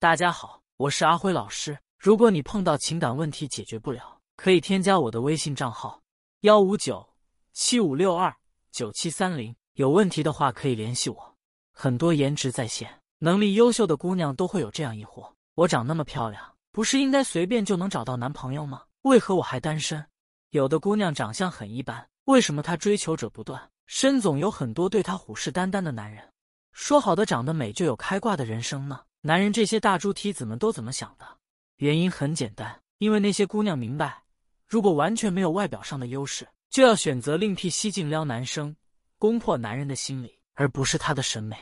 大家好，我是阿辉老师。如果你碰到情感问题解决不了，可以添加我的微信账号：幺五九七五六二九七三零。有问题的话可以联系我。很多颜值在线、能力优秀的姑娘都会有这样疑惑：我长那么漂亮，不是应该随便就能找到男朋友吗？为何我还单身？有的姑娘长相很一般，为什么她追求者不断，身总有很多对她虎视眈眈的男人？说好的长得美就有开挂的人生呢？男人这些大猪蹄子们都怎么想的？原因很简单，因为那些姑娘明白，如果完全没有外表上的优势，就要选择另辟蹊径撩男生，攻破男人的心理，而不是他的审美。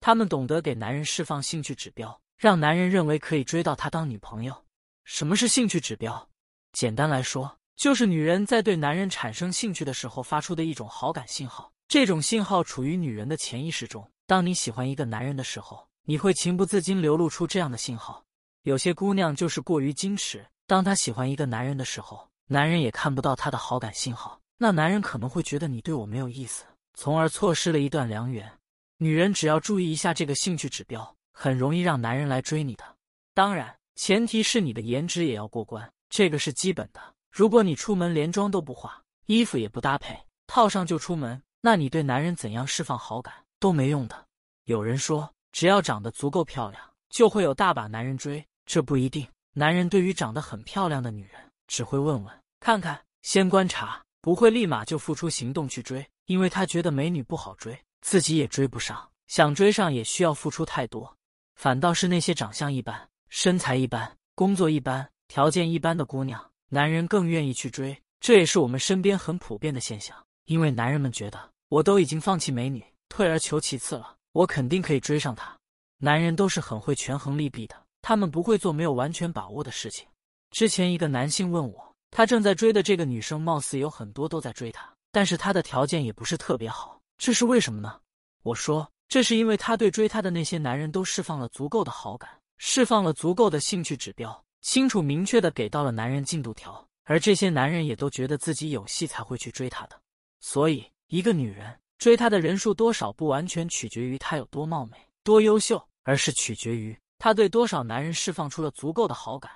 他们懂得给男人释放兴趣指标，让男人认为可以追到她当女朋友。什么是兴趣指标？简单来说，就是女人在对男人产生兴趣的时候发出的一种好感信号。这种信号处于女人的潜意识中。当你喜欢一个男人的时候，你会情不自禁流露出这样的信号。有些姑娘就是过于矜持，当她喜欢一个男人的时候，男人也看不到她的好感信号，那男人可能会觉得你对我没有意思，从而错失了一段良缘。女人只要注意一下这个兴趣指标，很容易让男人来追你的。当然，前提是你的颜值也要过关，这个是基本的。如果你出门连妆都不化，衣服也不搭配，套上就出门，那你对男人怎样释放好感？都没用的。有人说，只要长得足够漂亮，就会有大把男人追。这不一定。男人对于长得很漂亮的女人，只会问问看看，先观察，不会立马就付出行动去追，因为他觉得美女不好追，自己也追不上，想追上也需要付出太多。反倒是那些长相一般、身材一般、工作一般、条件一般的姑娘，男人更愿意去追。这也是我们身边很普遍的现象，因为男人们觉得，我都已经放弃美女。退而求其次了，我肯定可以追上他。男人都是很会权衡利弊的，他们不会做没有完全把握的事情。之前一个男性问我，他正在追的这个女生，貌似有很多都在追他，但是他的条件也不是特别好，这是为什么呢？我说，这是因为他对追他的那些男人都释放了足够的好感，释放了足够的兴趣指标，清楚明确的给到了男人进度条，而这些男人也都觉得自己有戏才会去追她的。所以，一个女人。追她的人数多少，不完全取决于她有多貌美、多优秀，而是取决于她对多少男人释放出了足够的好感。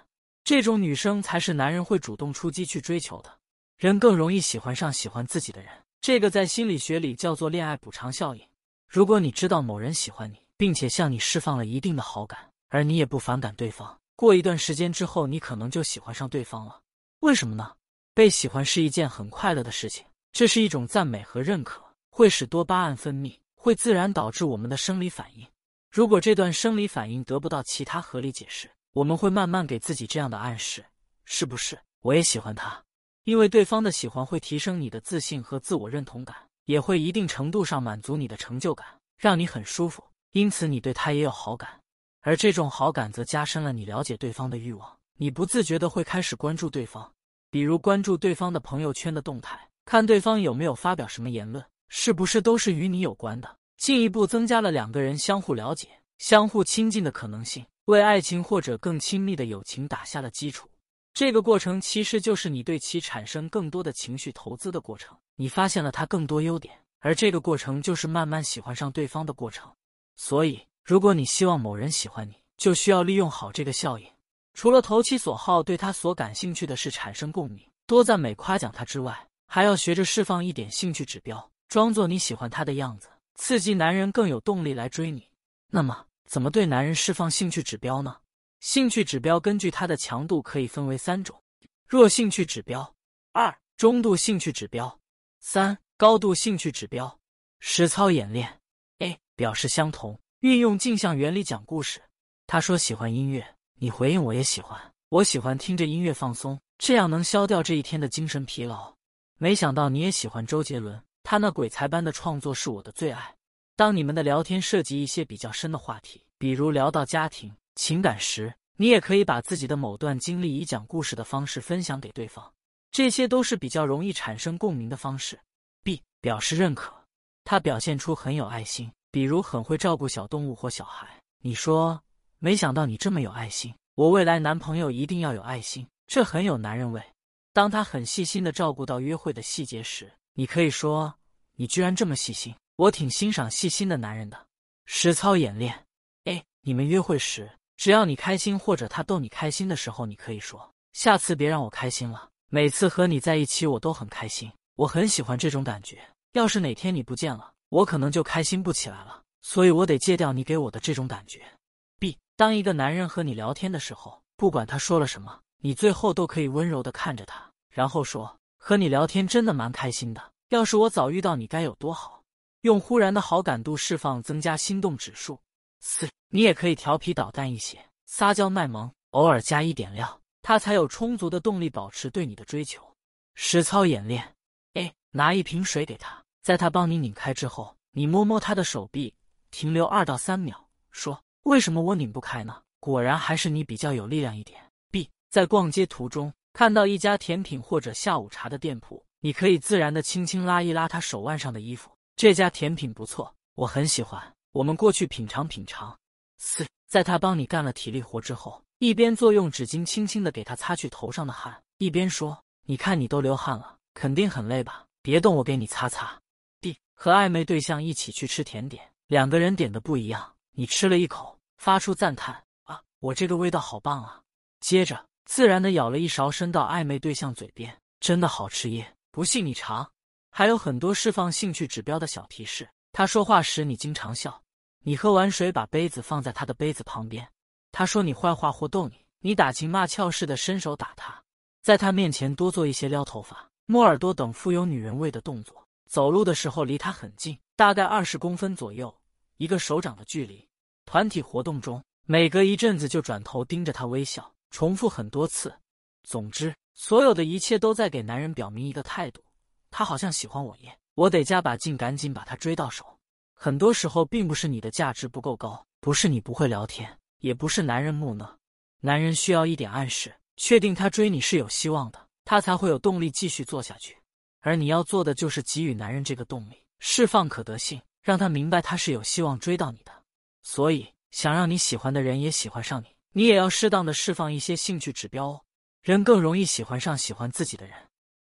这种女生才是男人会主动出击去追求的。人更容易喜欢上喜欢自己的人，这个在心理学里叫做恋爱补偿效应。如果你知道某人喜欢你，并且向你释放了一定的好感，而你也不反感对方，过一段时间之后，你可能就喜欢上对方了。为什么呢？被喜欢是一件很快乐的事情，这是一种赞美和认可。会使多巴胺分泌，会自然导致我们的生理反应。如果这段生理反应得不到其他合理解释，我们会慢慢给自己这样的暗示：是不是我也喜欢他？因为对方的喜欢会提升你的自信和自我认同感，也会一定程度上满足你的成就感，让你很舒服。因此，你对他也有好感，而这种好感则加深了你了解对方的欲望。你不自觉的会开始关注对方，比如关注对方的朋友圈的动态，看对方有没有发表什么言论。是不是都是与你有关的？进一步增加了两个人相互了解、相互亲近的可能性，为爱情或者更亲密的友情打下了基础。这个过程其实就是你对其产生更多的情绪投资的过程。你发现了他更多优点，而这个过程就是慢慢喜欢上对方的过程。所以，如果你希望某人喜欢你，就需要利用好这个效应。除了投其所好，对他所感兴趣的事产生共鸣，多赞美夸奖他之外，还要学着释放一点兴趣指标。装作你喜欢他的样子，刺激男人更有动力来追你。那么，怎么对男人释放兴趣指标呢？兴趣指标根据它的强度可以分为三种：弱兴趣指标、二中度兴趣指标、三高度兴趣指标。实操演练：A 表示相同，运用镜像原理讲故事。他说喜欢音乐，你回应我也喜欢。我喜欢听着音乐放松，这样能消掉这一天的精神疲劳。没想到你也喜欢周杰伦。他那鬼才般的创作是我的最爱。当你们的聊天涉及一些比较深的话题，比如聊到家庭、情感时，你也可以把自己的某段经历以讲故事的方式分享给对方，这些都是比较容易产生共鸣的方式。B 表示认可，他表现出很有爱心，比如很会照顾小动物或小孩。你说，没想到你这么有爱心，我未来男朋友一定要有爱心，这很有男人味。当他很细心的照顾到约会的细节时。你可以说：“你居然这么细心，我挺欣赏细心的男人的。”实操演练：A. 你们约会时，只要你开心或者他逗你开心的时候，你可以说：“下次别让我开心了。每次和你在一起，我都很开心，我很喜欢这种感觉。要是哪天你不见了，我可能就开心不起来了。所以我得戒掉你给我的这种感觉。”B，当一个男人和你聊天的时候，不管他说了什么，你最后都可以温柔的看着他，然后说：“和你聊天真的蛮开心的。要是我早遇到你，该有多好。”用忽然的好感度释放，增加心动指数。四，你也可以调皮捣蛋一些，撒娇卖萌，偶尔加一点料，他才有充足的动力保持对你的追求。实操演练：A，拿一瓶水给他，在他帮你拧开之后，你摸摸他的手臂，停留二到三秒，说：“为什么我拧不开呢？”果然还是你比较有力量一点。B，在逛街途中看到一家甜品或者下午茶的店铺，你可以自然的轻轻拉一拉他手腕上的衣服。这家甜品不错，我很喜欢。我们过去品尝品尝。四，在他帮你干了体力活之后，一边做用纸巾轻轻的给他擦去头上的汗，一边说：“你看你都流汗了，肯定很累吧？别动，我给你擦擦。”D，和暧昧对象一起去吃甜点，两个人点的不一样，你吃了一口，发出赞叹：“啊，我这个味道好棒啊！”接着自然的舀了一勺伸到暧昧对象嘴边，真的好吃耶！不信你尝。还有很多释放兴趣指标的小提示。他说话时，你经常笑。你喝完水，把杯子放在他的杯子旁边。他说你坏话或逗你，你打情骂俏似的伸手打他。在他面前多做一些撩头发、摸耳朵等富有女人味的动作。走路的时候离他很近，大概二十公分左右，一个手掌的距离。团体活动中，每隔一阵子就转头盯着他微笑，重复很多次。总之，所有的一切都在给男人表明一个态度。他好像喜欢我耶，我得加把劲，赶紧把他追到手。很多时候，并不是你的价值不够高，不是你不会聊天，也不是男人木讷。男人需要一点暗示，确定他追你是有希望的，他才会有动力继续做下去。而你要做的就是给予男人这个动力，释放可得性，让他明白他是有希望追到你的。所以，想让你喜欢的人也喜欢上你，你也要适当的释放一些兴趣指标哦。人更容易喜欢上喜欢自己的人。